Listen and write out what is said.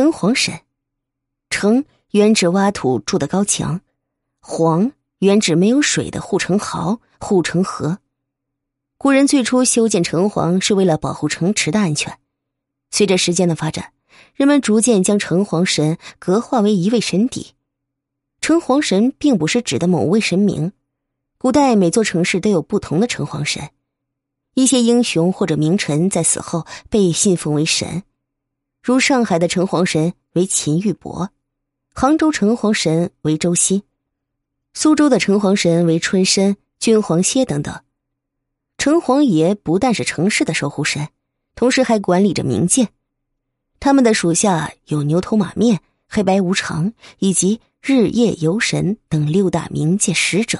城隍神，城原指挖土筑的高墙，隍原指没有水的护城壕、护城河。古人最初修建城隍是为了保护城池的安全。随着时间的发展，人们逐渐将城隍神格化为一位神邸。城隍神并不是指的某位神明，古代每座城市都有不同的城隍神。一些英雄或者名臣在死后被信奉为神，如上海的城隍神为秦玉伯，杭州城隍神为周熙，苏州的城隍神为春申、君皇歇等等。城隍爷不但是城市的守护神，同时还管理着冥界。他们的属下有牛头马面、黑白无常以及日夜游神等六大冥界使者。